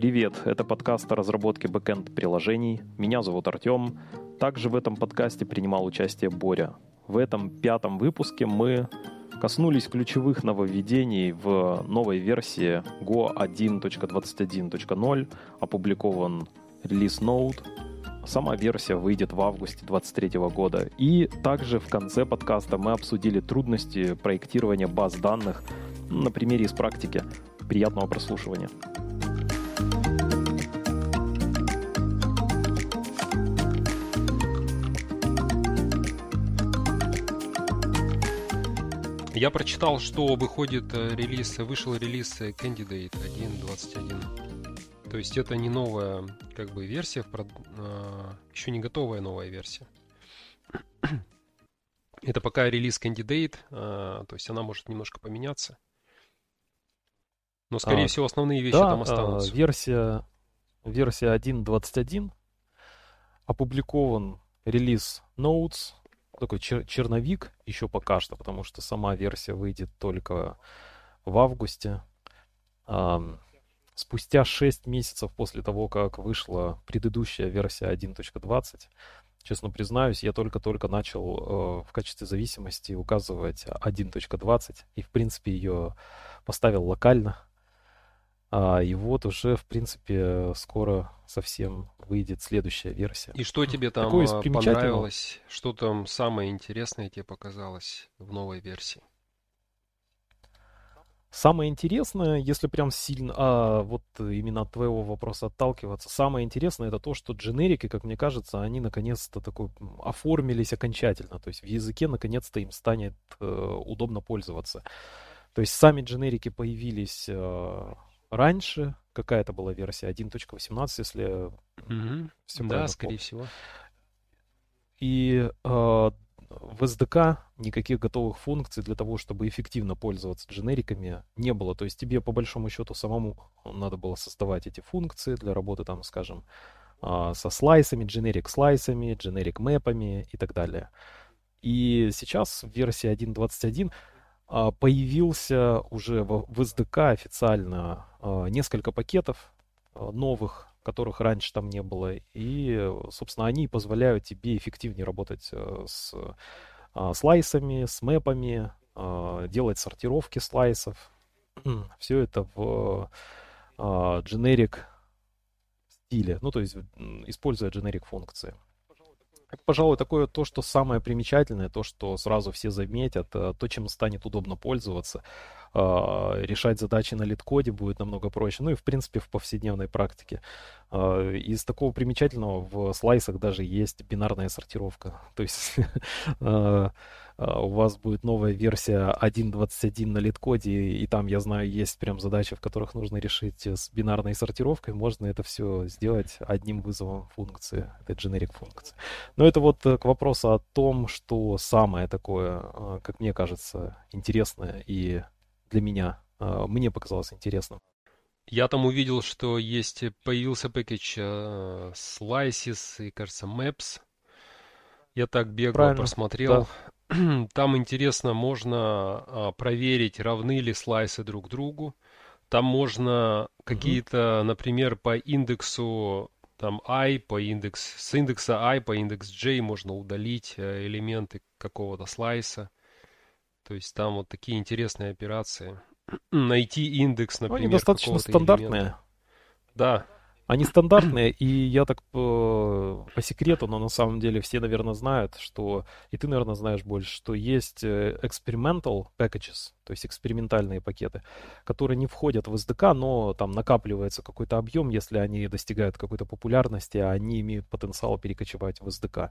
Привет, это подкаст о разработке бэкэнд-приложений. Меня зовут Артем. Также в этом подкасте принимал участие Боря. В этом пятом выпуске мы коснулись ключевых нововведений в новой версии Go 1.21.0, опубликован релиз Node. Сама версия выйдет в августе 2023 года. И также в конце подкаста мы обсудили трудности проектирования баз данных на примере из практики. Приятного прослушивания. Я прочитал, что выходит э, релиз, вышел релиз Candidate 1.21. То есть это не новая как бы версия, а, еще не готовая новая версия. Это пока релиз Candidate, а, то есть она может немножко поменяться. Но, скорее а, всего, основные вещи да, там останутся. А, версия, версия 1.21 опубликован релиз Notes такой чер- черновик еще пока что, потому что сама версия выйдет только в августе. А, спустя 6 месяцев после того, как вышла предыдущая версия 1.20, честно признаюсь, я только-только начал э, в качестве зависимости указывать 1.20 и, в принципе, ее поставил локально и вот уже, в принципе, скоро совсем выйдет следующая версия. И что тебе там а, понравилось? Что там самое интересное тебе показалось в новой версии? Самое интересное, если прям сильно, а, вот именно от твоего вопроса отталкиваться, самое интересное это то, что дженерики, как мне кажется, они наконец-то такой оформились окончательно. То есть в языке наконец-то им станет э, удобно пользоваться. То есть сами дженерики появились э, раньше. Какая-то была версия 1.18, если угу. все Да, скорее помню. всего. И э, в SDK никаких готовых функций для того, чтобы эффективно пользоваться дженериками, не было. То есть тебе по большому счету самому надо было создавать эти функции для работы, там, скажем, э, со слайсами, generic слайсами, generic мэпами и так далее. И сейчас в версии 1.21 а, появился уже в, в SDK официально а, несколько пакетов а, новых, которых раньше там не было. И, собственно, они позволяют тебе эффективнее работать с слайсами, с мэпами, делать сортировки слайсов. Все это в generic стиле, ну, то есть используя generic функции. Пожалуй, такое то, что самое примечательное, то, что сразу все заметят, э, то, чем станет удобно пользоваться. А, решать задачи на лид-коде будет намного проще. Ну и, в принципе, в повседневной практике. А, из такого примечательного в слайсах даже есть бинарная сортировка. То есть а, у вас будет новая версия 1.21 на лид-коде, и там, я знаю, есть прям задачи, в которых нужно решить с бинарной сортировкой. Можно это все сделать одним вызовом функции, это generic функции. Но это вот э, к вопросу о том, что самое такое, как мне кажется, интересное и для меня. А, мне показалось интересным. Я там увидел, что есть, появился пакет uh, Slices и, кажется, Maps. Я так бегло Правильно, просмотрел. Да. Там интересно, можно uh, проверить, равны ли слайсы друг другу. Там можно какие-то, например, по индексу там i по индекс, с индекса i по индекс j можно удалить э, элементы какого-то слайса. То есть там вот такие интересные операции. Найти индекс, например, Они достаточно стандартные. Элемента. Да. Они стандартные, и я так по, по секрету, но на самом деле все, наверное, знают, что, и ты, наверное, знаешь больше, что есть э, experimental packages, то есть экспериментальные пакеты, которые не входят в SDK, но там накапливается какой-то объем, если они достигают какой-то популярности, а они имеют потенциал перекочевать в SDK.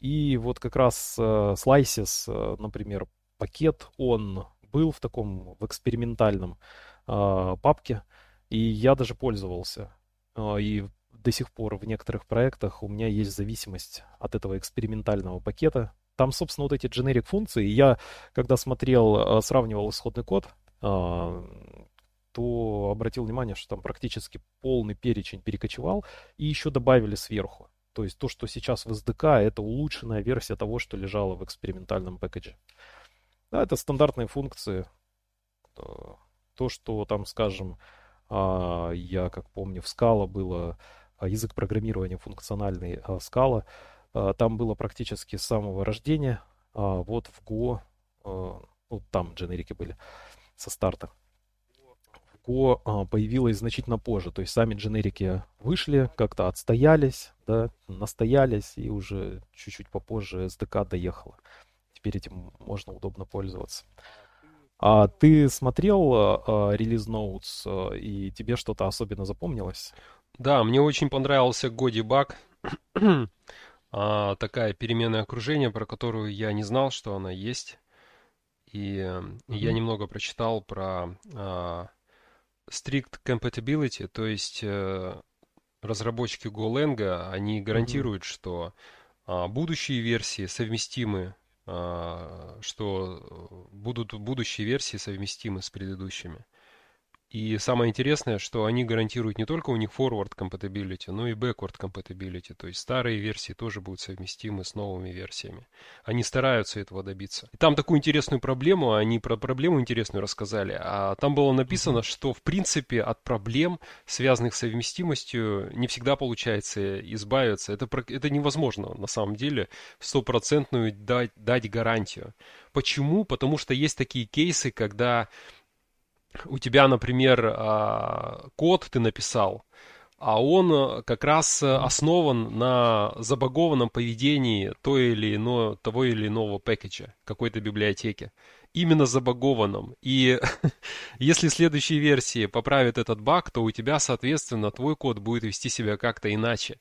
И вот как раз uh, Slices, uh, например, пакет, он был в таком, в экспериментальном э, папке, и я даже пользовался. Э, и до сих пор в некоторых проектах у меня есть зависимость от этого экспериментального пакета. Там, собственно, вот эти generic функции. Я, когда смотрел, сравнивал исходный код, то обратил внимание, что там практически полный перечень перекочевал, и еще добавили сверху. То есть то, что сейчас в SDK, это улучшенная версия того, что лежало в экспериментальном пакете. Да, это стандартные функции. То, что там, скажем, А, я, как помню, в Scala было а, язык программирования функциональный а, Scala. Там было практически с самого рождения. Вот в Go, ну, там дженерики были со старта. В Go появилось значительно позже. То есть сами дженерики вышли, как-то отстоялись, да, настоялись, и уже чуть-чуть попозже SDK доехала. Теперь этим можно удобно пользоваться. А ты смотрел а, релиз ноутс, а, и тебе что-то особенно запомнилось? Да, мне очень понравился Годи Баг. а, такая переменное окружение, про которую я не знал, что она есть. И mm-hmm. я немного прочитал про а, strict compatibility, то есть а, разработчики GoLang, они гарантируют, mm-hmm. что будущие версии совместимы что будут будущие версии совместимы с предыдущими. И самое интересное, что они гарантируют не только у них forward compatibility, но и backward compatibility. То есть старые версии тоже будут совместимы с новыми версиями. Они стараются этого добиться. И там такую интересную проблему, они про проблему интересную рассказали. А там было написано, что в принципе от проблем, связанных с совместимостью, не всегда получается избавиться. Это, это невозможно на самом деле стопроцентную дать, дать гарантию. Почему? Потому что есть такие кейсы, когда у тебя, например, а, код ты написал, а он э, как раз э, основан на забагованном поведении той или иного, того или иного пэкэджа, какой-то библиотеки. Именно забагованном. И если следующие версии поправят этот баг, то у тебя, соответственно, твой код будет вести себя как-то иначе.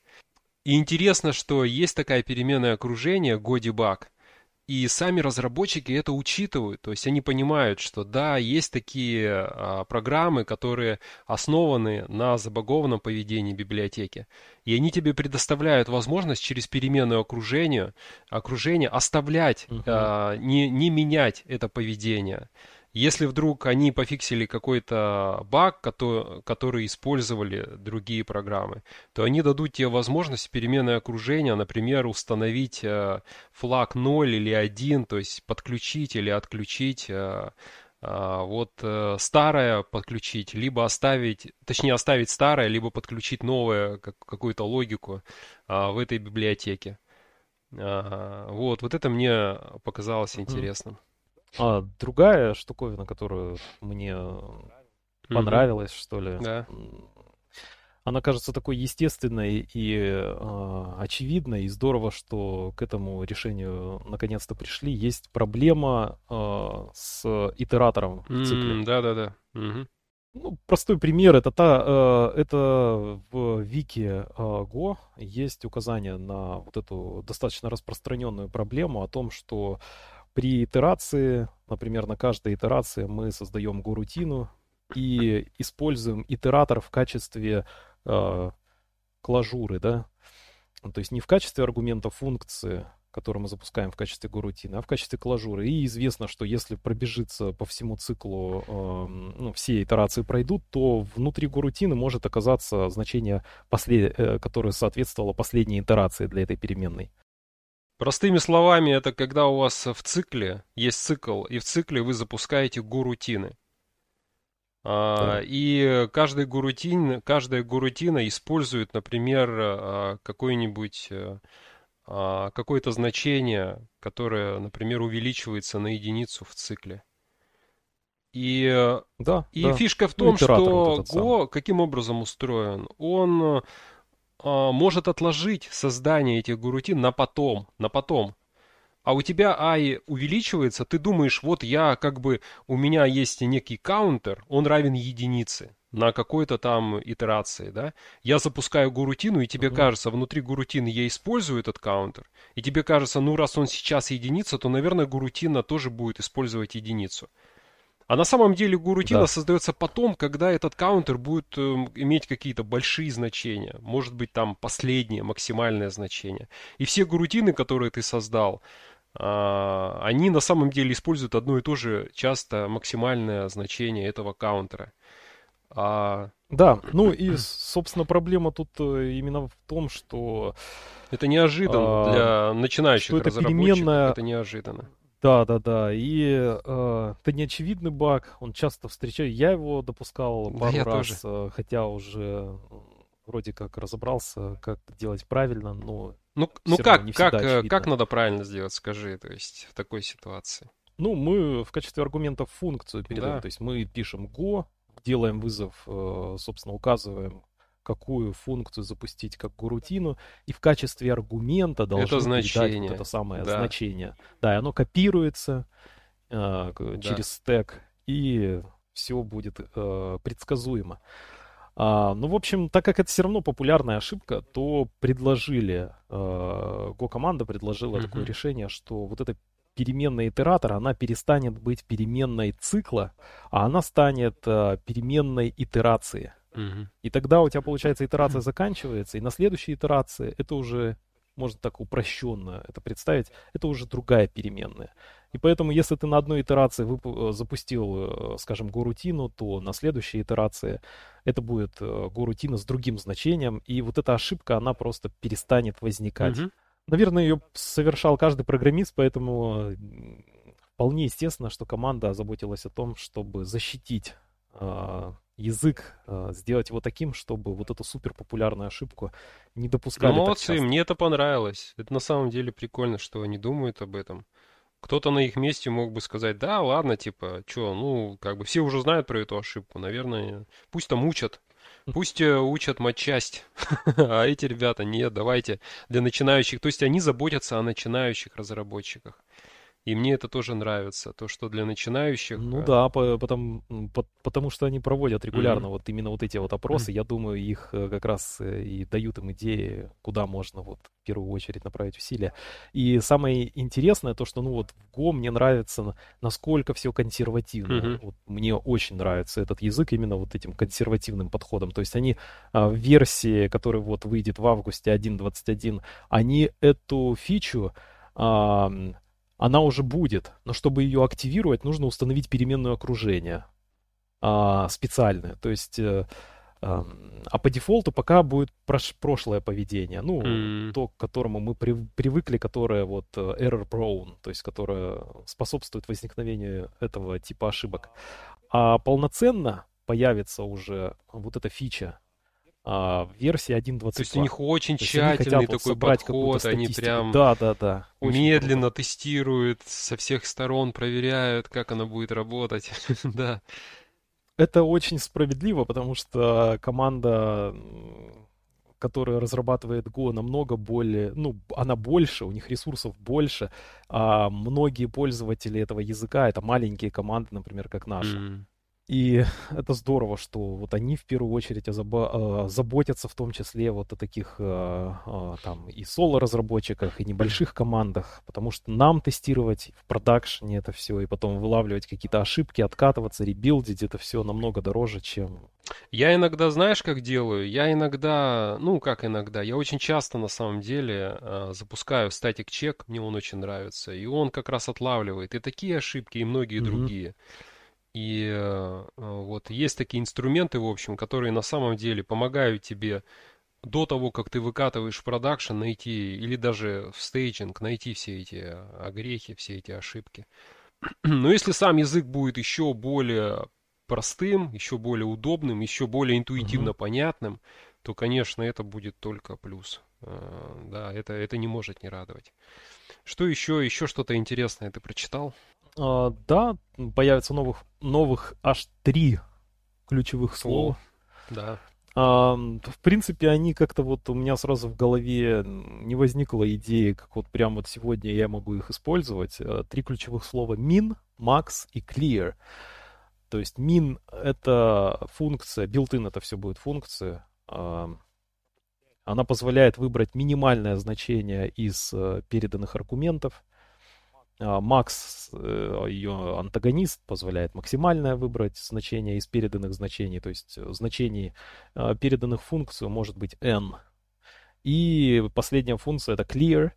И интересно, что есть такая переменное окружение, Godibug, и сами разработчики это учитывают, то есть они понимают, что да, есть такие а, программы, которые основаны на забагованном поведении библиотеки, и они тебе предоставляют возможность через переменное окружение, окружение оставлять, uh-huh. а, не, не менять это поведение. Если вдруг они пофиксили какой-то баг, который, использовали другие программы, то они дадут тебе возможность переменное окружение, например, установить э, флаг 0 или 1, то есть подключить или отключить э, э, вот старое подключить, либо оставить, точнее оставить старое, либо подключить новое, как, какую-то логику в этой библиотеке. Вот, вот это мне показалось интересным. А другая штуковина, которую мне понравилась, mm-hmm. что ли, да. она кажется такой естественной и э, очевидной, и здорово, что к этому решению наконец-то пришли. Есть проблема э, с итератором в цикле. Mm, да-да-да. Угу. Ну, простой пример это та, э, это в вики э, Go есть указание на вот эту достаточно распространенную проблему о том, что при итерации, например, на каждой итерации мы создаем горутину и используем итератор в качестве э, клажуры, да, то есть не в качестве аргумента функции, который мы запускаем в качестве горутины, а в качестве клажуры. И известно, что если пробежится по всему циклу, э, ну, все итерации пройдут, то внутри горутины может оказаться значение, послед... э, которое соответствовало последней итерации для этой переменной. Простыми словами, это когда у вас в цикле есть цикл, и в цикле вы запускаете гурутины. А, и каждый гурутин, каждая гурутина использует, например, а, какое-нибудь а, какое-то значение, которое, например, увеличивается на единицу в цикле. И, да, и да. фишка в ну, том, ну, что вот Go каким образом устроен? Он может отложить создание этих гурутин на потом, на потом. А у тебя ай увеличивается, ты думаешь, вот я как бы, у меня есть некий каунтер, он равен единице на какой-то там итерации, да? Я запускаю гурутину, и тебе uh-huh. кажется, внутри гурутины я использую этот каунтер, и тебе кажется, ну раз он сейчас единица, то, наверное, гурутина тоже будет использовать единицу. А на самом деле гурутина да. создается потом, когда этот каунтер будет э, иметь какие-то большие значения. Может быть там последнее, максимальное значение. И все гурутины, которые ты создал, э, они на самом деле используют одно и то же часто максимальное значение этого каунтера. А... Да, ну и, собственно, проблема тут э, именно в том, что... Это неожиданно а, для начинающих разработчиков. Переменная... Это неожиданно Да, да, да. И э, это неочевидный баг, он часто встречаю. Я его допускал пару да, раз, тоже. хотя уже вроде как разобрался, как делать правильно, но ну, ну как, как, э, как надо правильно сделать, скажи, то есть в такой ситуации? Ну, мы в качестве аргументов функцию передаем, да. то есть мы пишем go, делаем вызов, э, собственно, указываем, какую функцию запустить как рутину, и в качестве аргумента должно это значение. вот это самое да. значение. Да, и оно копируется э, да. через стек, и все будет э, предсказуемо. А, ну, в общем, так как это все равно популярная ошибка, то предложили, э, Go команда предложила mm-hmm. такое решение, что вот эта переменная итератора, она перестанет быть переменной цикла, а она станет э, переменной итерации. И тогда у тебя, получается, итерация заканчивается, и на следующей итерации это уже можно так упрощенно это представить, это уже другая переменная. И поэтому, если ты на одной итерации вып- э, запустил, э, скажем, горутину, то на следующей итерации это будет э, горутина с другим значением, и вот эта ошибка, она просто перестанет возникать. Угу. Наверное, ее совершал каждый программист, поэтому вполне естественно, что команда озаботилась о том, чтобы защитить э, язык, э, сделать его таким, чтобы вот эту супер популярную ошибку не допускали. Молодцы, мне это понравилось. Это на самом деле прикольно, что они думают об этом. Кто-то на их месте мог бы сказать, да, ладно, типа, что, ну, как бы все уже знают про эту ошибку, наверное, пусть там учат, Пусть э, учат матчасть, а эти ребята нет, давайте для начинающих. То есть они заботятся о начинающих разработчиках. И мне это тоже нравится, то, что для начинающих... Ну э, да, потому, потому что они проводят регулярно mm-hmm. вот именно вот эти вот опросы. Mm-hmm. Я думаю, их э, как раз э, и дают им идеи, куда можно вот в первую очередь направить усилия. И самое интересное то, что ну вот в Go мне нравится, насколько все консервативно. Mm-hmm. Вот мне очень нравится этот язык именно вот этим консервативным подходом. То есть они а, в версии, которая вот выйдет в августе 1.21, они эту фичу она уже будет, но чтобы ее активировать, нужно установить переменное окружение а, специальное. То есть, э, а по дефолту пока будет прош- прошлое поведение, ну, mm. то, к которому мы при- привыкли, которое вот э, error prone, то есть которое способствует возникновению этого типа ошибок. А полноценно появится уже вот эта фича а, в версии 1.22. То есть у них очень тщательный такой подход, они прям да, да, да, медленно круто. тестируют, со всех сторон проверяют, как она будет работать. да. Это очень справедливо, потому что команда, которая разрабатывает Go, намного более, ну, она больше, у них ресурсов больше, а многие пользователи этого языка это маленькие команды, например, как наша. Mm. И это здорово, что вот они в первую очередь озабо- заботятся в том числе вот о таких там и соло-разработчиках, и небольших командах, потому что нам тестировать в продакшене это все, и потом вылавливать какие-то ошибки, откатываться, ребилдить, это все намного дороже, чем... Я иногда, знаешь, как делаю? Я иногда, ну как иногда, я очень часто на самом деле запускаю staticcheck, мне он очень нравится, и он как раз отлавливает и такие ошибки, и многие mm-hmm. другие. И э, вот есть такие инструменты, в общем, которые на самом деле помогают тебе до того, как ты выкатываешь в production, найти, или даже в staging, найти все эти огрехи, все эти ошибки. Но если сам язык будет еще более простым, еще более удобным, еще более интуитивно uh-huh. понятным, то, конечно, это будет только плюс. Э, да, это, это не может не радовать. Что еще? Еще что-то интересное ты прочитал? А, да, появится новых, новых аж три ключевых слова. да. А, в принципе, они как-то вот у меня сразу в голове не возникла идеи, как вот прямо вот сегодня я могу их использовать. А, три ключевых слова min, max и clear. То есть min это функция, built-in это все будет функция. Она позволяет выбрать минимальное значение из э, переданных аргументов. А, Макс, э, ее антагонист, позволяет максимальное выбрать значение из переданных значений, то есть э, значений а, переданных функций может быть n. И последняя функция это clear,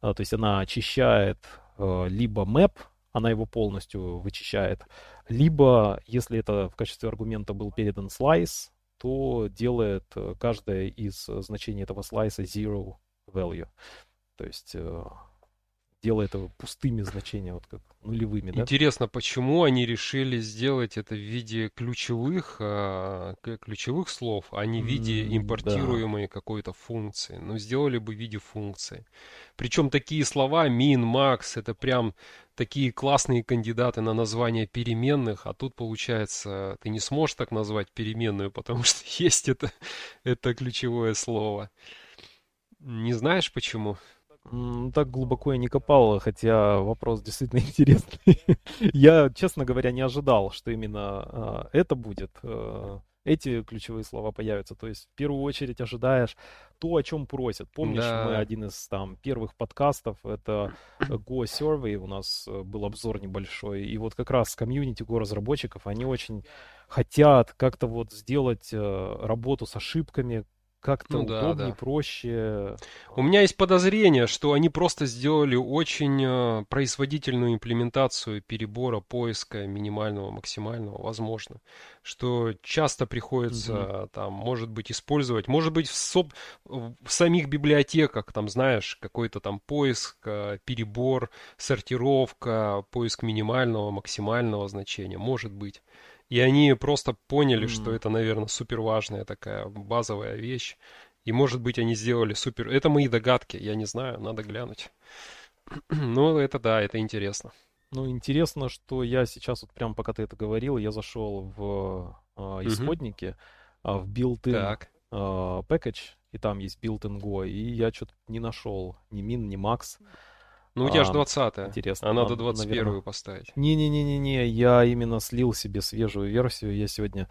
а, то есть она очищает либо map, она его полностью вычищает, либо, если это в качестве аргумента был передан slice, то делает э, каждое из значений этого слайса zero value. То есть делая это пустыми значениями, вот как нулевыми. Да? Интересно, почему они решили сделать это в виде ключевых, а, ключевых слов, а не в виде импортируемой да. какой-то функции. Ну, сделали бы в виде функции. Причем такие слова min, max, это прям такие классные кандидаты на название переменных, а тут получается ты не сможешь так назвать переменную, потому что есть это, это ключевое слово. Не знаешь почему? Так глубоко я не копал, хотя вопрос действительно интересный. я, честно говоря, не ожидал, что именно э, это будет. Э, эти ключевые слова появятся. То есть в первую очередь ожидаешь то, о чем просят. Помнишь, да. мы один из там первых подкастов, это Go Survey, у нас э, был обзор небольшой, и вот как раз комьюнити Go разработчиков, они очень хотят как-то вот сделать э, работу с ошибками, как-то ну, удобнее, да. проще. У меня есть подозрение, что они просто сделали очень э, производительную имплементацию перебора поиска минимального, максимального, возможно. Что часто приходится угу. там, может быть, использовать, может быть, в, соб... в самих библиотеках, там, знаешь, какой-то там поиск, э, перебор, сортировка, поиск минимального, максимального значения, может быть. И они просто поняли, mm. что это, наверное, супер важная такая базовая вещь. И, может быть, они сделали супер... Это мои догадки, я не знаю, надо глянуть. ну, это да, это интересно. Ну, интересно, что я сейчас, вот прям пока ты это говорил, я зашел в э, исходники, mm-hmm. в built-in э, package, и там есть built-in Go, и я что-то не нашел ни min, ни max. Ну, у тебя же 20 Интересно. А надо 21-ю поставить. Не-не-не-не-не, я именно слил себе свежую версию. Я сегодня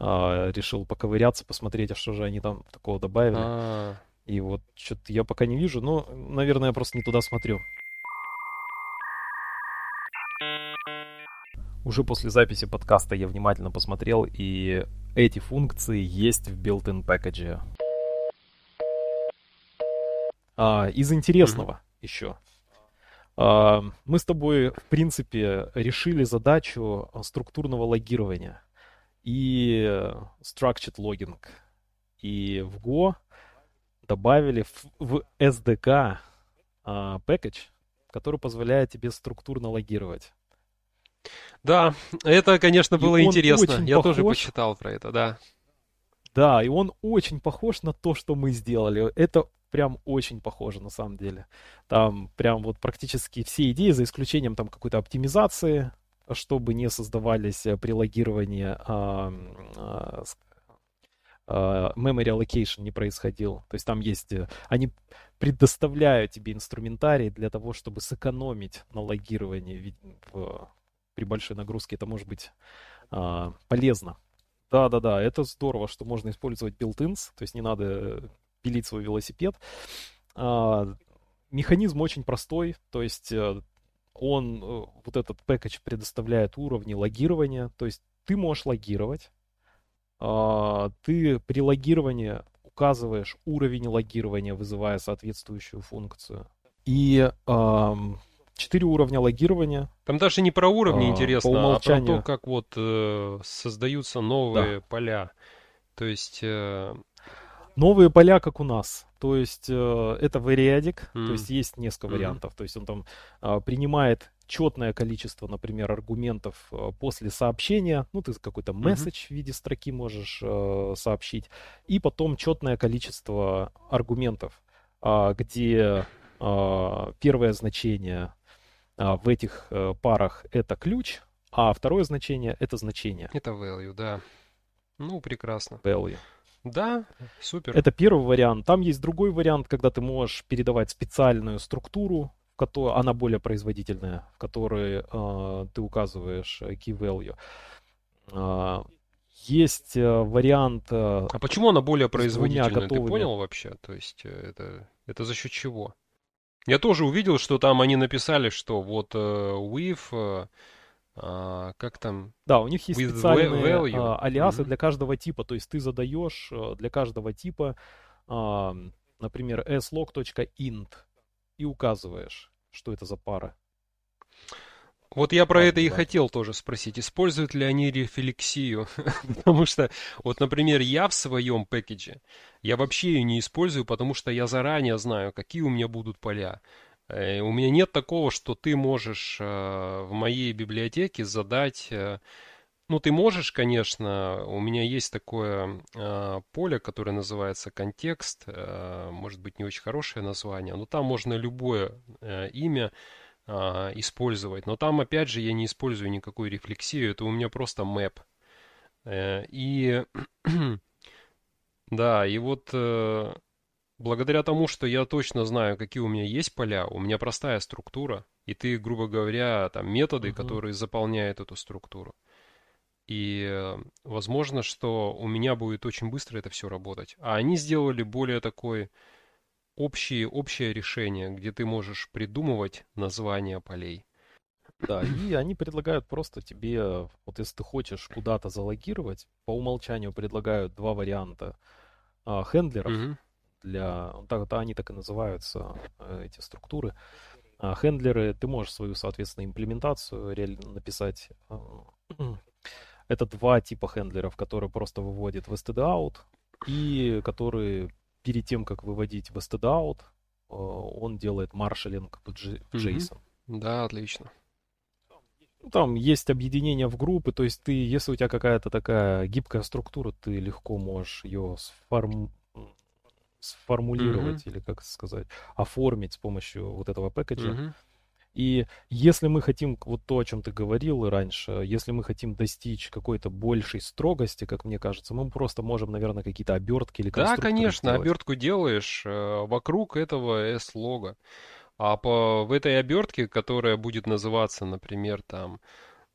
а, решил поковыряться, посмотреть, а что же они там такого добавили. А-а-а. И вот что-то я пока не вижу, но, наверное, я просто не туда смотрю. Уже после записи подкаста я внимательно посмотрел, и эти функции есть в built-in package. А, из интересного mm-hmm. еще. А, мы с тобой, в принципе, решили задачу структурного логирования и structured logging. И в Go добавили в SDK а, package, который позволяет тебе структурно логировать. Да, это, конечно, было интересно. Я похож... тоже почитал про это, да. Да, и он очень похож на то, что мы сделали. Это прям очень похоже на самом деле. Там прям вот практически все идеи, за исключением там какой-то оптимизации, чтобы не создавались э, при логировании а, а, memory allocation не происходил. То есть там есть, э, они предоставляют тебе инструментарий для того, чтобы сэкономить на логировании при большой нагрузке. Это может быть а, полезно. Да-да-да, это здорово, что можно использовать built-ins, то есть не надо пилить свой велосипед. А, механизм очень простой, то есть э, он, э, вот этот пэкэдж предоставляет уровни логирования, то есть ты можешь логировать, а, ты при логировании указываешь уровень логирования, вызывая соответствующую функцию. И четыре уровня логирования. Там даже не про уровни а, интересно, по умолчанию. а про то, как вот э, создаются новые да. поля. То есть э, Новые поля, как у нас. То есть э, это вариадик, mm. то есть есть несколько mm. вариантов. То есть он там э, принимает четное количество, например, аргументов э, после сообщения. Ну, ты какой-то месседж mm-hmm. в виде строки можешь э, сообщить. И потом четное количество аргументов, э, где э, первое значение э, в этих э, парах это ключ, а второе значение это значение. Это value, да. Ну, прекрасно. Value. Да, супер. Это первый вариант. Там есть другой вариант, когда ты можешь передавать специальную структуру, в которой она более производительная, в которой э, ты указываешь э, key value. Э, есть вариант. Э, а почему она более производительная? Ты понял вообще? То есть э, это это за счет чего? Я тоже увидел, что там они написали, что вот э, with э, а, как там? Да, у них есть специальные а, алиасы mm-hmm. для каждого типа. То есть ты задаешь а, для каждого типа, например, slog.int и указываешь, что это за пара. Вот я про а, это да. и хотел тоже спросить. Используют ли они рефлексию? потому что, вот, например, я в своем пэкэдже, я вообще ее не использую, потому что я заранее знаю, какие у меня будут поля. Э, у меня нет такого, что ты можешь в моей библиотеке задать ну, ты можешь, конечно, у меня есть такое э, поле, которое называется контекст, э, может быть, не очень хорошее название, но там можно любое э, имя э, использовать. Но там, опять же, я не использую никакую рефлексию, это у меня просто. Э, и да, и вот э, благодаря тому, что я точно знаю, какие у меня есть поля, у меня простая структура, и ты, грубо говоря, там методы, uh-huh. которые заполняют эту структуру. И э, возможно, что у меня будет очень быстро это все работать. А они сделали более такое общее, общее решение, где ты можешь придумывать названия полей. Да, и они предлагают просто тебе, вот если ты хочешь куда-то залогировать, по умолчанию предлагают два варианта а, хендлеров угу. Для, так, вот они так и называются, э, эти структуры. А, хендлеры, ты можешь свою, соответственно, имплементацию реально написать это два типа хендлеров, которые просто выводят в std-out и которые перед тем, как выводить в std-out, э, он делает маршалинг в JSON. Да, отлично. Ну, там есть объединение в группы, то есть ты, если у тебя какая-то такая гибкая структура, ты легко можешь ее сформ... сформулировать mm-hmm. или, как сказать, оформить с помощью вот этого пэкэджа. Mm-hmm. И если мы хотим, вот то, о чем ты говорил раньше, если мы хотим достичь какой-то большей строгости, как мне кажется, мы просто можем, наверное, какие-то обертки или Да, конечно, сделать. обертку делаешь э, вокруг этого S-лога. А по, в этой обертке, которая будет называться, например, там,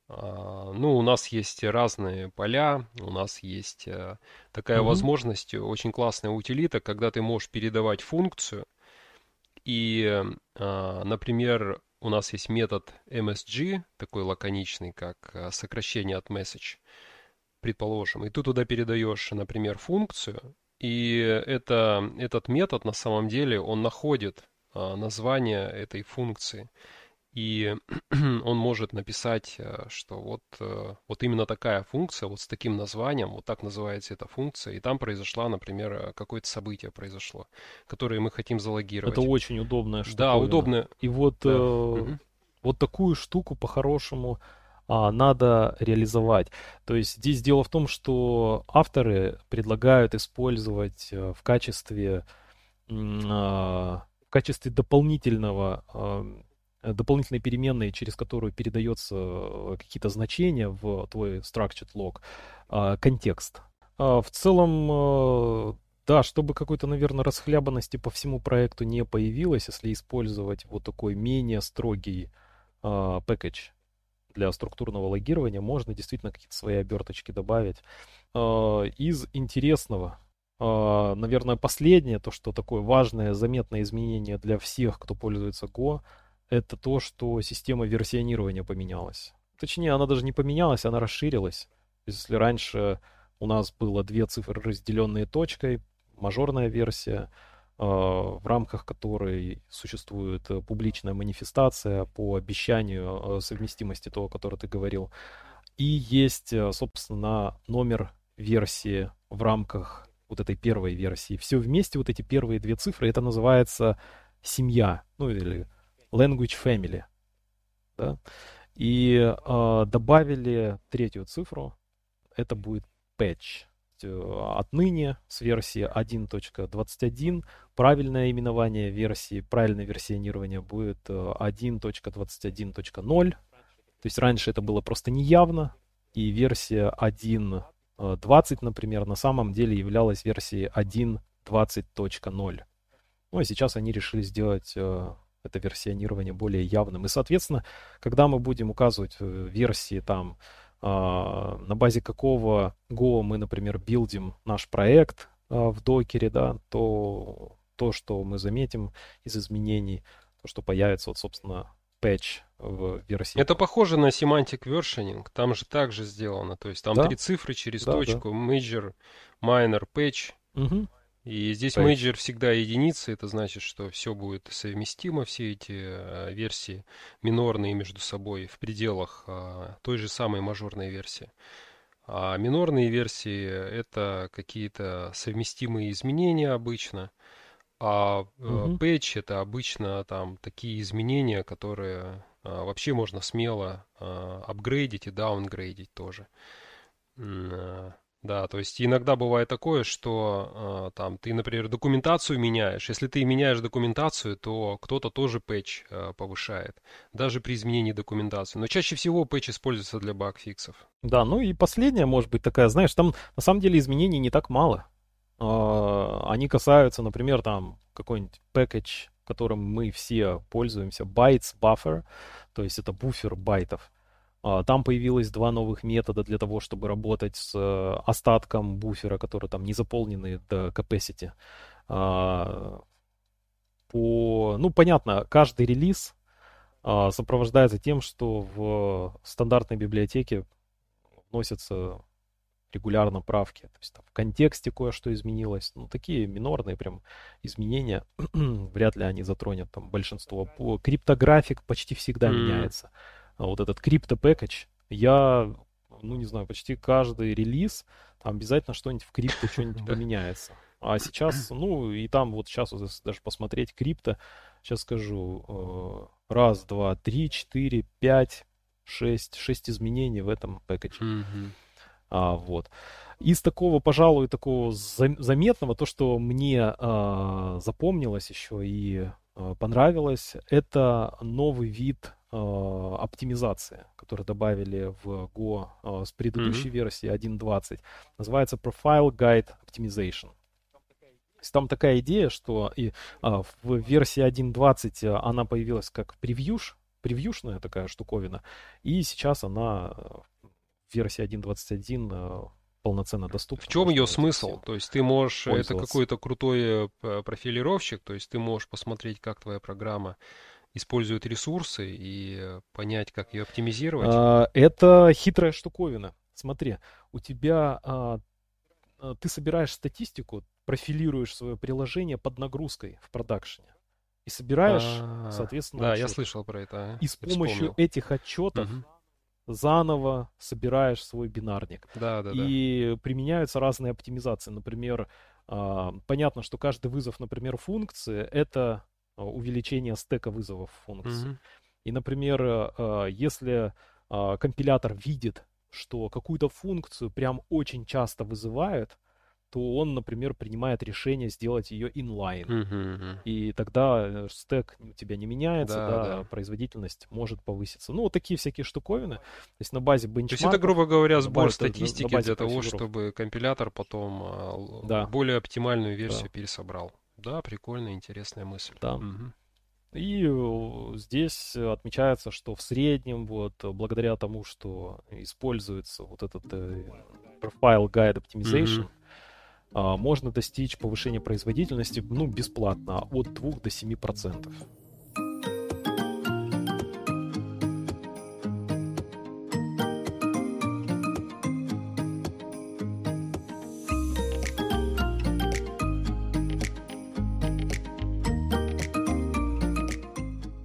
ну, у нас есть разные поля, у нас есть э, такая mm-hmm. возможность, очень классная утилита, когда ты можешь передавать функцию, и, э, например, у нас есть метод MSG, такой лаконичный, как э, сокращение от message, предположим, и ты туда передаешь, например, функцию, и это, этот метод на самом деле, он находит а, название этой функции и он может написать, э, что вот, э, вот именно такая функция, вот с таким названием, вот так называется эта функция, и там произошла, например, э, какое-то событие произошло, которое мы хотим залогировать. Это очень удобная штука. Да, удобно. И вот, да. э, вот такую штуку по-хорошему а, надо реализовать. То есть здесь дело в том, что авторы предлагают использовать в качестве, а, в качестве дополнительного Э, дополнительной переменной, через которую передается э, какие-то значения в твой structured log, а, контекст. А, в целом, э, да, чтобы какой-то, наверное, расхлябанности по всему проекту не появилось, если использовать вот такой менее строгий пэкэдж для структурного логирования, можно действительно какие-то свои оберточки добавить. Из интересного, наверное, последнее, то, что такое важное, заметное изменение для всех, кто пользуется Go — это то, что система версионирования поменялась. Точнее, она даже не поменялась, она расширилась. Если раньше у нас было две цифры, разделенные точкой, мажорная версия, э, в рамках которой существует э, публичная манифестация по обещанию э, совместимости того, о котором ты говорил. И есть, собственно, номер версии в рамках вот этой первой версии. Все вместе, вот эти первые две цифры, это называется семья, ну или language family. Да? И э, добавили третью цифру, это будет patch. Отныне с версии 1.21 правильное именование версии, правильное версионирование будет 1.21.0. Э, То есть раньше это было просто неявно, и версия 1.20, например, на самом деле являлась версией 1.20.0. Ну а сейчас они решили сделать э, это версионирование более явным. И, соответственно, когда мы будем указывать э, версии там, а, на базе какого Go мы, например, билдим наш проект а, в докере, да, то то, что мы заметим из изменений, то, что появится, вот, собственно, патч в версии. Это похоже на semantic versioning, там же так же сделано, то есть там да? три цифры через да, точку, да. major, minor, patch. Угу. И здесь major всегда единица, это значит, что все будет совместимо, все эти э, версии минорные между собой в пределах э, той же самой мажорной версии. А минорные версии это какие-то совместимые изменения обычно. А угу. пэтч это обычно там такие изменения, которые вообще можно смело апгрейдить и даунгрейдить тоже. А, да, то есть иногда бывает такое, что э, там ты, например, документацию меняешь. Если ты меняешь документацию, то кто-то тоже пэтч э, повышает, даже при изменении документации. Но чаще всего пэтч используется для багфиксов. Да, ну и последняя, может быть, такая, знаешь, там на самом деле изменений не так мало. Э, они касаются, например, там какой-нибудь package, которым мы все пользуемся, bytes buffer, то есть это буфер байтов. А, там появилось два новых метода для того, чтобы работать с э, остатком буфера, который там не заполненный до capacity. А, по, ну, понятно, каждый релиз а, сопровождается тем, что в стандартной библиотеке вносятся регулярно правки. То есть там в контексте кое-что изменилось. Ну, такие минорные прям изменения. Вряд ли они затронут там большинство. Криптографик почти всегда mm. меняется. А вот этот крипто пэкэдж, я, ну не знаю, почти каждый релиз, там обязательно что-нибудь в крипто что-нибудь поменяется. А сейчас, ну и там вот сейчас вот даже посмотреть крипто, сейчас скажу, э, раз, два, три, четыре, пять, шесть, шесть изменений в этом пэкэдже. А, вот. Из такого, пожалуй, такого заметного, то, что мне а, запомнилось еще и а, понравилось, это новый вид Э, оптимизация, которую добавили в Go э, с предыдущей mm-hmm. версии 1.20. Называется Profile Guide Optimization. Там такая идея, что и, а, в версии 1.20 э, она появилась как превьюш, превьюшная такая штуковина, и сейчас она в версии 1.21 полноценно доступна. В чем ее смысл? То есть ты можешь, это какой-то крутой профилировщик, то есть ты можешь посмотреть, как твоя программа использует ресурсы и э, понять, как ее оптимизировать? А, это хитрая штуковина. Смотри, у тебя а, а, ты собираешь статистику, профилируешь свое приложение под нагрузкой в продакшене и собираешь, а, соответственно, да, отчеты. я слышал про это. И с помощью вспомнил. этих отчетов угу. заново собираешь свой бинарник. Да, да, и да. применяются разные оптимизации. Например, понятно, что каждый вызов, например, функции это увеличение стека вызовов функций. Mm-hmm. И, например, а, если а, компилятор видит, что какую-то функцию прям очень часто вызывает, то он, например, принимает решение сделать ее inline. Uh-huh, И тогда э, стек у тебя не меняется, да, да, да, производительность может повыситься. Ну, вот такие всякие штуковины. То есть на базе бенчмарка... То есть это, грубо говоря, сбор статистики для того, чтобы компилятор потом да. более оптимальную версию да. пересобрал. Да, прикольная, интересная мысль. Да. Угу. И э, здесь отмечается, что в среднем, вот, благодаря тому, что используется вот этот э, Profile Guide Optimization, mm-hmm. можно достичь повышения производительности, ну, бесплатно, от 2 до 7 процентов.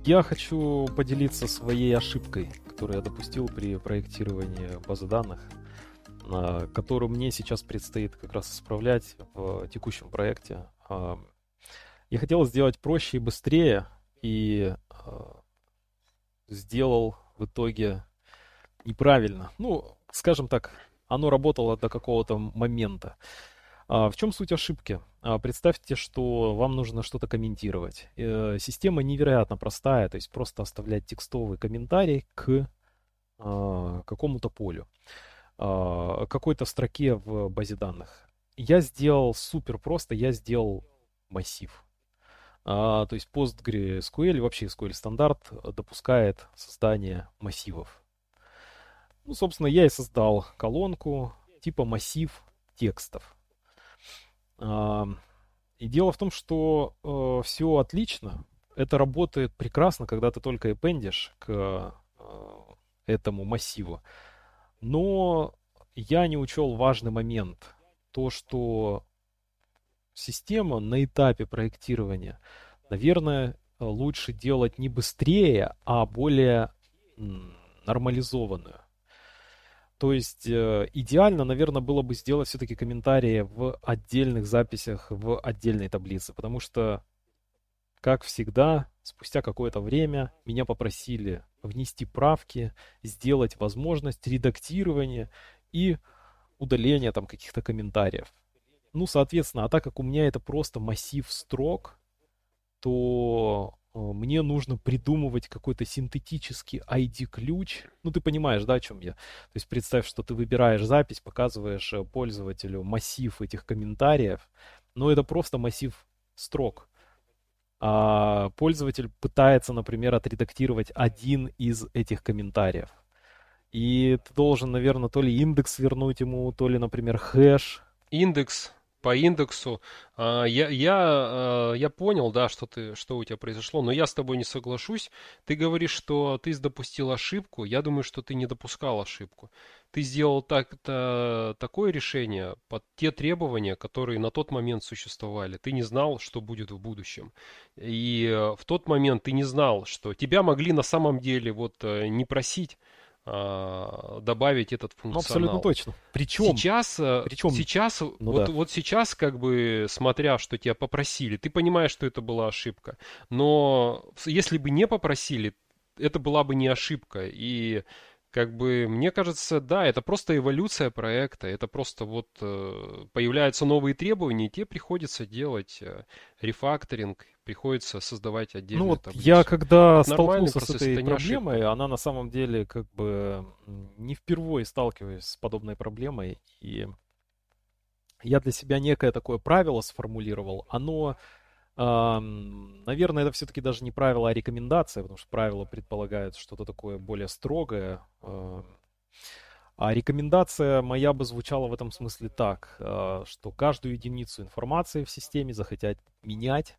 Я хочу поделиться своей ошибкой, которую я допустил при проектировании базы данных, которую мне сейчас предстоит как раз исправлять в текущем проекте. А, я хотел сделать проще и быстрее, и а, сделал в итоге неправильно. Ну, скажем так, оно работало до какого-то момента. А, в чем суть ошибки? А, представьте, что вам нужно что-то комментировать. Э, система невероятно простая, то есть просто оставлять текстовый комментарий к а, какому-то полю, какой-то строке в базе данных. Я сделал супер просто, я сделал массив. То есть PostgreSQL вообще SQL стандарт допускает создание массивов. Ну, собственно, я и создал колонку типа массив текстов. И дело в том, что э, все отлично. Это работает прекрасно, когда ты только эпендишь к э, этому массиву. Но я не учел важный момент. То, что система на этапе проектирования, наверное, лучше делать не быстрее, а более нормализованную. То есть э, идеально, наверное, было бы сделать все-таки комментарии в отдельных записях, в отдельной таблице, потому что, как всегда, спустя какое-то время меня попросили внести правки, сделать возможность редактирования и удаления там каких-то комментариев. Ну, соответственно, а так как у меня это просто массив строк, то мне нужно придумывать какой-то синтетический ID-ключ. Ну, ты понимаешь, да, о чем я? То есть представь, что ты выбираешь запись, показываешь э, пользователю массив этих комментариев, но это просто массив строк. А пользователь пытается, например, отредактировать один из этих комментариев. И ты должен, наверное, то ли индекс вернуть ему, то ли, например, хэш. Индекс, по индексу. А, я, я, а, я понял, да, что, ты, что у тебя произошло, но я с тобой не соглашусь. Ты говоришь, что ты допустил ошибку. Я думаю, что ты не допускал ошибку. Ты сделал так, то, такое решение под те требования, которые на тот момент существовали. Ты не знал, что будет в будущем. И э, в тот момент ты не знал, что тебя могли на самом деле вот э, не просить добавить этот функционал. Ну, абсолютно точно. Причем сейчас, э, причем, сейчас ну, вот, да. вот сейчас, как бы, смотря, что тебя попросили, ты понимаешь, что это была ошибка. Но если бы не попросили, это была бы не ошибка. И как бы, мне кажется, да, это просто эволюция проекта, это просто вот э, появляются новые требования, и те приходится делать э, рефакторинг, приходится создавать отдельную ну, вот таблицу. Я когда это столкнулся с этой проблемой, ошибка. она на самом деле как бы не впервые сталкиваюсь с подобной проблемой, и я для себя некое такое правило сформулировал, оно Наверное, это все-таки даже не правило, а рекомендация, потому что правило предполагает что-то такое более строгое. А рекомендация моя бы звучала в этом смысле так, а, что каждую единицу информации в системе захотят менять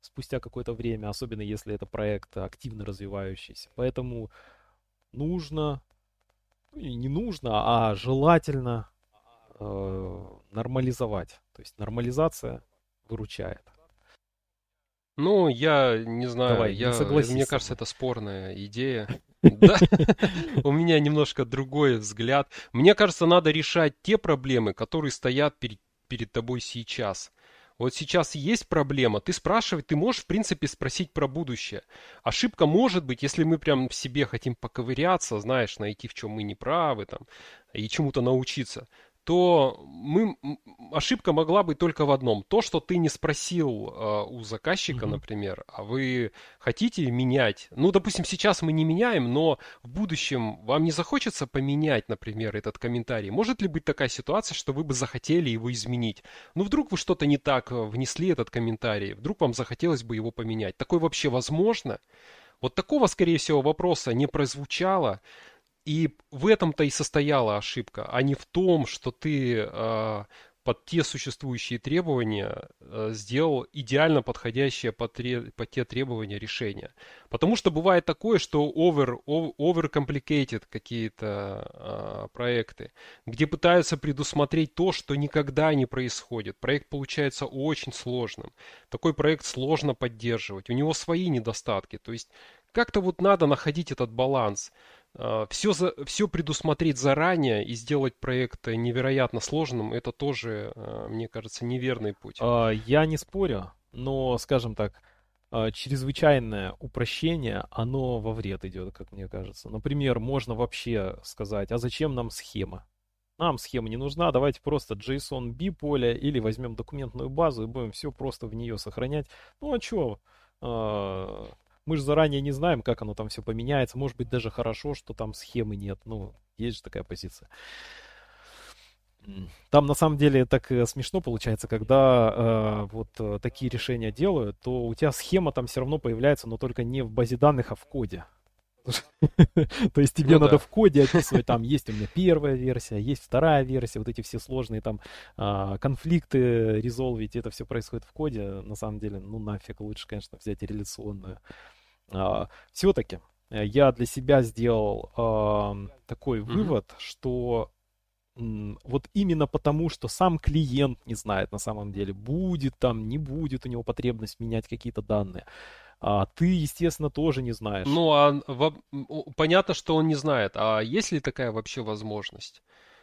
спустя какое-то время, особенно если это проект активно развивающийся. Поэтому нужно, ну, не нужно, а желательно э, нормализовать. То есть нормализация выручает. Ну, я не знаю, Давай, я, не мне кажется, это спорная идея. Да, у меня немножко другой взгляд. Мне кажется, надо решать те проблемы, которые стоят перед, перед тобой сейчас. Вот сейчас есть проблема, ты спрашивать, ты можешь, в принципе, спросить про будущее. Ошибка может быть, если мы прям в себе хотим поковыряться, знаешь, найти, в чем мы не правы, там, и чему-то научиться то мы, ошибка могла быть только в одном. То, что ты не спросил э, у заказчика, mm-hmm. например, а вы хотите менять. Ну, допустим, сейчас мы не меняем, но в будущем вам не захочется поменять, например, этот комментарий. Может ли быть такая ситуация, что вы бы захотели его изменить? Ну, вдруг вы что-то не так внесли этот комментарий, вдруг вам захотелось бы его поменять. Такое вообще возможно? Вот такого, скорее всего, вопроса не прозвучало. И в этом-то и состояла ошибка, а не в том, что ты э, под те существующие требования э, сделал идеально подходящее под, под те требования решения. Потому что бывает такое, что over, over complicated какие-то э, проекты, где пытаются предусмотреть то, что никогда не происходит. Проект получается очень сложным. Такой проект сложно поддерживать. У него свои недостатки. То есть как-то вот надо находить этот баланс все, за, все предусмотреть заранее и сделать проект невероятно сложным, это тоже, а, мне кажется, неверный путь. А, я не спорю, но, скажем так, а, чрезвычайное упрощение, оно во вред идет, как мне кажется. Например, можно вообще сказать, а зачем нам схема? Нам схема не нужна, давайте просто JSON B поле или возьмем документную базу и будем все просто в нее сохранять. Ну а что? Мы же заранее не знаем, как оно там все поменяется. Может быть, даже хорошо, что там схемы нет. Ну, есть же такая позиция. Там на самом деле так э, смешно получается, когда э, вот э, такие решения делают, то у тебя схема там все равно появляется, но только не в базе данных, а в коде. То есть тебе ну, надо да. в коде описывать, там есть у меня первая версия, есть вторая версия, вот эти все сложные там а, конфликты резолвить, это все происходит в коде, на самом деле, ну нафиг, лучше, конечно, взять реляционную. А, все-таки э, я для себя сделал а, такой mm-hmm. вывод, что вот именно потому, что сам клиент не знает на самом деле, будет там, не будет у него потребность менять какие-то данные. А ты, естественно, тоже не знаешь. Ну, а в... понятно, что он не знает. А есть ли такая вообще возможность?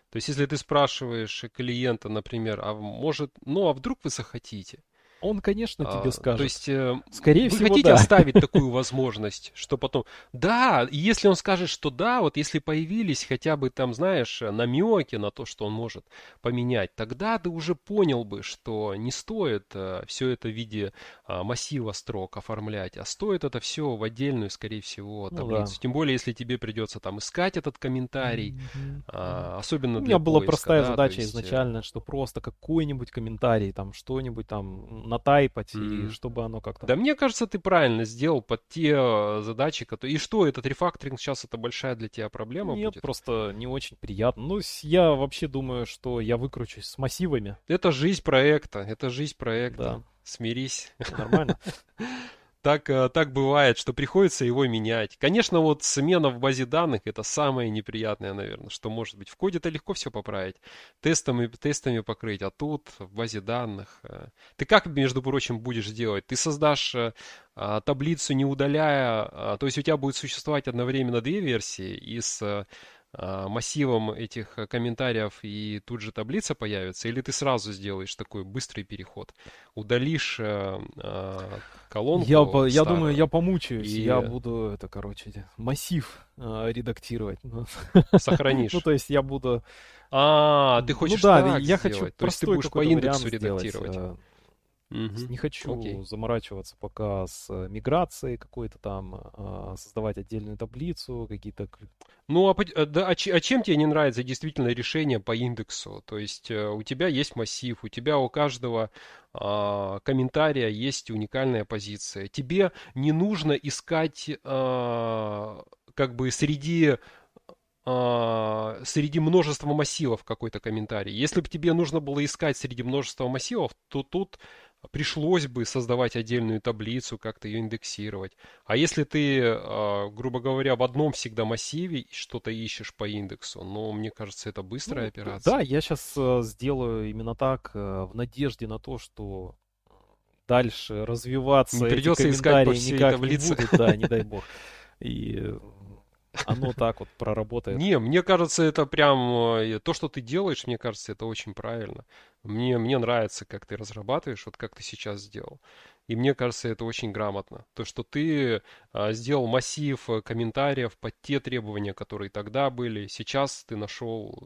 То есть, если ты спрашиваешь клиента, например, а может, ну, а вдруг вы захотите? Он, конечно, тебе а, скажет. То есть, э, скорее вы всего, хотите да. оставить такую возможность, что потом... Да, если он скажет, что да, вот если появились хотя бы там, знаешь, намеки на то, что он может поменять, тогда ты уже понял бы, что не стоит э, все это в виде э, массива строк оформлять, а стоит это все в отдельную, скорее всего, таблицу. Ну, да. Тем более, если тебе придется там искать этот комментарий, mm-hmm. э, особенно У меня была поиска, простая да, задача есть... Э, изначально, что просто какой-нибудь комментарий, там что-нибудь там натайпать, mm. и чтобы оно как-то... Да мне кажется, ты правильно сделал под те э, задачи, которые... И что, этот рефакторинг сейчас это большая для тебя проблема Нет, будет? просто не очень приятно. Ну, я вообще думаю, что я выкручусь с массивами. Это жизнь проекта, это жизнь проекта. Да. Смирись. Нормально. так, э, так бывает, что приходится его менять. Конечно, вот смена в базе данных это самое неприятное, наверное, что может быть. В коде это легко все поправить, тестами, тестами покрыть, а тут в базе данных. Э, ты как, между прочим, будешь делать? Ты создашь э, а, таблицу не удаляя, а, то есть у тебя будет существовать одновременно две версии из массивом этих э, комментариев и тут же таблица появится, или ты сразу сделаешь такой быстрый переход, удалишь э, э, колонку. Я, по, я думаю, я помучаюсь, и... я буду это, короче, массив э, редактировать. Ну. Сохранишь. ну, то есть я буду. А, ты хочешь ну, да, так я сделать. хочу то есть ты будешь по индексу редактировать. Сделать, Угу. Не хочу Окей. заморачиваться пока с э, миграцией какой-то там, а, создавать отдельную таблицу, какие-то... Ну, а, э, да, а, а чем тебе не нравится действительно решение по индексу? То есть э, у тебя есть массив, у тебя у каждого а, комментария есть уникальная позиция. Тебе не нужно искать а, как бы среди среди множества массивов какой-то комментарий. Если бы тебе нужно было искать среди множества массивов, то тут пришлось бы создавать отдельную таблицу, как-то ее индексировать. А если ты, а, грубо говоря, в одном всегда массиве что-то ищешь по индексу, ну, мне кажется, это быстрая ну, операция. Да, я сейчас э, сделаю именно так, э, в надежде на то, что дальше развиваться не придется искать по всей никак таблице. не будут, да, не дай бог. И оно так вот проработает. Не, мне кажется, это прям э, то, что ты делаешь, мне кажется, это очень правильно. Мне, мне нравится, как ты разрабатываешь, вот как ты сейчас сделал. И мне кажется, это очень грамотно. То, что ты а, сделал массив э, комментариев под те требования, которые тогда были. Сейчас ты нашел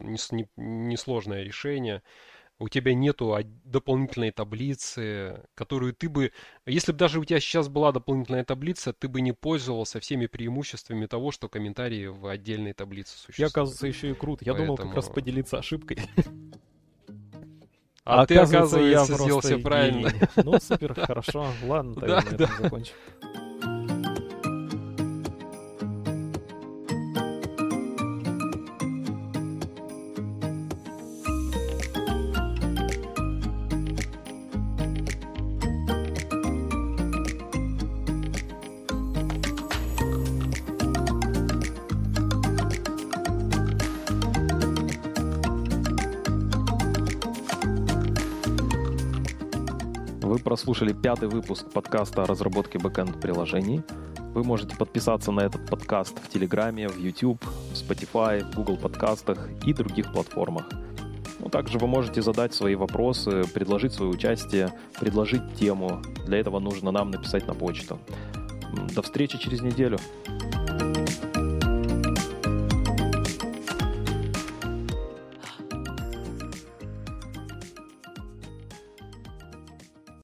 несложное не, не решение у тебя нету дополнительной таблицы, которую ты бы, если бы даже у тебя сейчас была дополнительная таблица, ты бы не пользовался всеми преимуществами того, что комментарии в отдельной таблице существуют. Я, оказывается, еще и крут. Я Поэтому... думал как раз поделиться ошибкой. А, а ты, оказывается, я сделал все правильно. Ну, супер, хорошо. Ладно, тогда на этом закончим. Прослушали пятый выпуск подкаста о разработке бэкэнд-приложений. Вы можете подписаться на этот подкаст в Телеграме, в YouTube, в Spotify, в Google подкастах и других платформах. Ну, также вы можете задать свои вопросы, предложить свое участие, предложить тему. Для этого нужно нам написать на почту. До встречи через неделю.